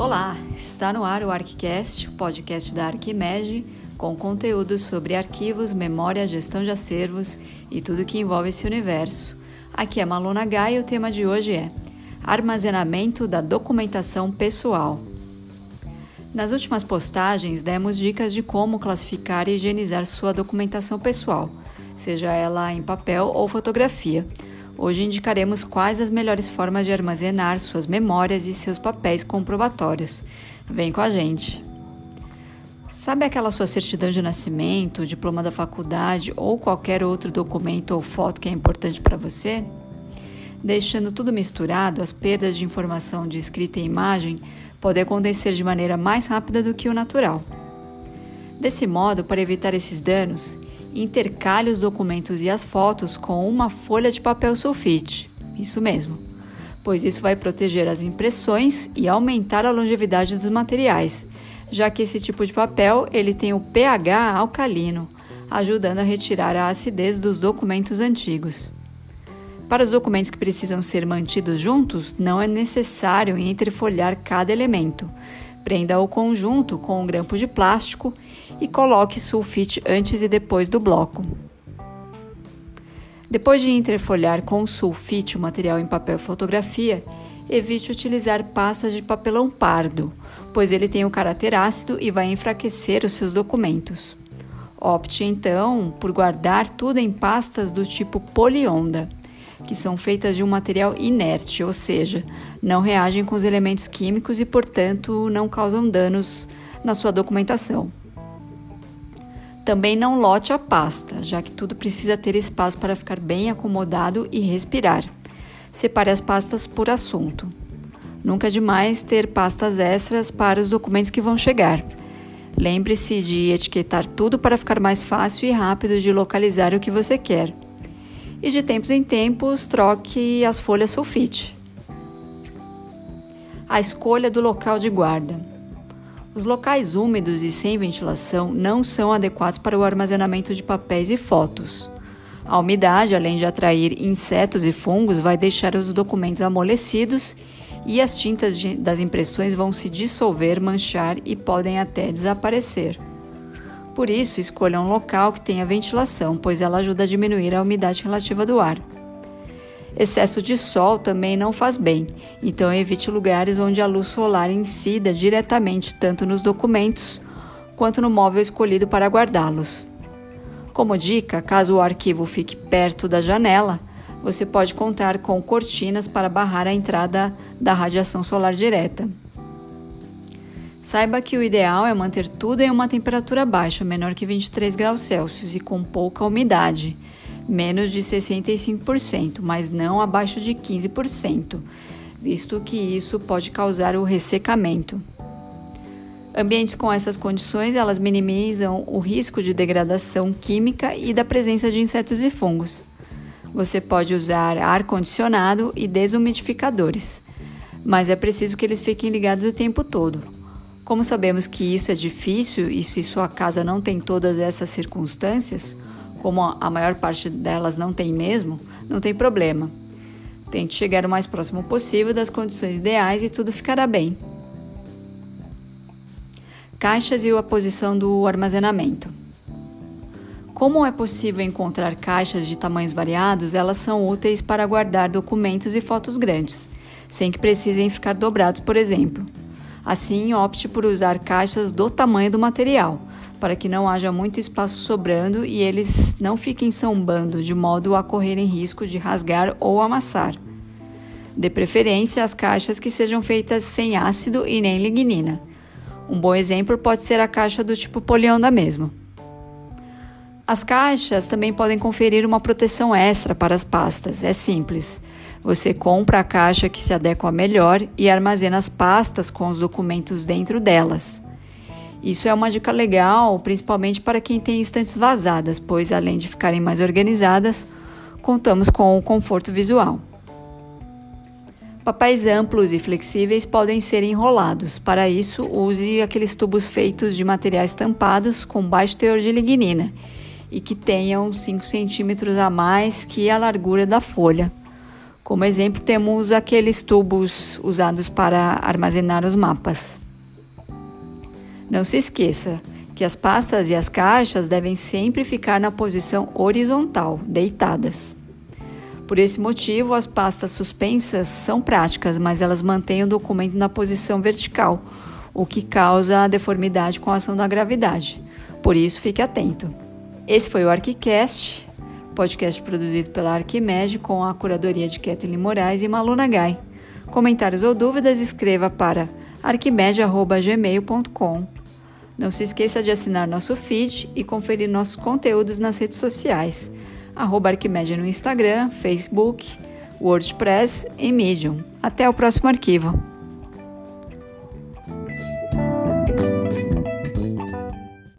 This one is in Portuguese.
Olá, está no ar o ArcCast, o podcast da Arquimed, com conteúdo sobre arquivos, memória, gestão de acervos e tudo que envolve esse universo. Aqui é Malona Gai e o tema de hoje é Armazenamento da documentação pessoal. Nas últimas postagens, demos dicas de como classificar e higienizar sua documentação pessoal, seja ela em papel ou fotografia. Hoje indicaremos quais as melhores formas de armazenar suas memórias e seus papéis comprobatórios. Vem com a gente! Sabe aquela sua certidão de nascimento, diploma da faculdade ou qualquer outro documento ou foto que é importante para você? Deixando tudo misturado, as perdas de informação de escrita e imagem podem acontecer de maneira mais rápida do que o natural. Desse modo, para evitar esses danos, intercale os documentos e as fotos com uma folha de papel sulfite. Isso mesmo, pois isso vai proteger as impressões e aumentar a longevidade dos materiais, já que esse tipo de papel ele tem o pH alcalino, ajudando a retirar a acidez dos documentos antigos. Para os documentos que precisam ser mantidos juntos, não é necessário entrefolhar cada elemento, Prenda o conjunto com um grampo de plástico e coloque sulfite antes e depois do bloco. Depois de interfolhar com sulfite o material em papel fotografia, evite utilizar pastas de papelão pardo, pois ele tem um caráter ácido e vai enfraquecer os seus documentos. Opte então por guardar tudo em pastas do tipo polionda que são feitas de um material inerte, ou seja, não reagem com os elementos químicos e, portanto, não causam danos na sua documentação. Também não lote a pasta, já que tudo precisa ter espaço para ficar bem acomodado e respirar. Separe as pastas por assunto. Nunca é demais ter pastas extras para os documentos que vão chegar. Lembre-se de etiquetar tudo para ficar mais fácil e rápido de localizar o que você quer e de tempos em tempos troque as folhas sulfite. A escolha do local de guarda. Os locais úmidos e sem ventilação não são adequados para o armazenamento de papéis e fotos. A umidade, além de atrair insetos e fungos, vai deixar os documentos amolecidos e as tintas das impressões vão se dissolver, manchar e podem até desaparecer. Por isso, escolha um local que tenha ventilação, pois ela ajuda a diminuir a umidade relativa do ar. Excesso de sol também não faz bem, então evite lugares onde a luz solar incida diretamente tanto nos documentos quanto no móvel escolhido para guardá-los. Como dica, caso o arquivo fique perto da janela, você pode contar com cortinas para barrar a entrada da radiação solar direta. Saiba que o ideal é manter tudo em uma temperatura baixa, menor que 23 graus Celsius e com pouca umidade, menos de 65%, mas não abaixo de 15%, visto que isso pode causar o ressecamento. Ambientes com essas condições, elas minimizam o risco de degradação química e da presença de insetos e fungos. Você pode usar ar condicionado e desumidificadores, mas é preciso que eles fiquem ligados o tempo todo como sabemos que isso é difícil e se sua casa não tem todas essas circunstâncias, como a maior parte delas não tem mesmo, não tem problema. Tente chegar o mais próximo possível das condições ideais e tudo ficará bem. Caixas e a posição do armazenamento. Como é possível encontrar caixas de tamanhos variados, elas são úteis para guardar documentos e fotos grandes, sem que precisem ficar dobrados, por exemplo. Assim, opte por usar caixas do tamanho do material, para que não haja muito espaço sobrando e eles não fiquem sambando de modo a correrem risco de rasgar ou amassar. De preferência, as caixas que sejam feitas sem ácido e nem lignina. Um bom exemplo pode ser a caixa do tipo polianda mesmo. As caixas também podem conferir uma proteção extra para as pastas. É simples. Você compra a caixa que se adequa melhor e armazena as pastas com os documentos dentro delas. Isso é uma dica legal, principalmente para quem tem estantes vazadas, pois além de ficarem mais organizadas, contamos com o conforto visual. Papéis amplos e flexíveis podem ser enrolados. Para isso, use aqueles tubos feitos de materiais tampados com baixo teor de lignina e que tenham 5 centímetros a mais que a largura da folha. Como exemplo, temos aqueles tubos usados para armazenar os mapas. Não se esqueça que as pastas e as caixas devem sempre ficar na posição horizontal, deitadas. Por esse motivo, as pastas suspensas são práticas, mas elas mantêm o documento na posição vertical, o que causa a deformidade com a ação da gravidade. Por isso, fique atento. Esse foi o ArquiCast, podcast produzido pela Arquimed com a curadoria de Kathleen Moraes e Maluna Gai. Comentários ou dúvidas, escreva para arquimed.gmail.com. Não se esqueça de assinar nosso feed e conferir nossos conteúdos nas redes sociais arroba Arquimedia no Instagram, Facebook, WordPress e Medium. Até o próximo arquivo.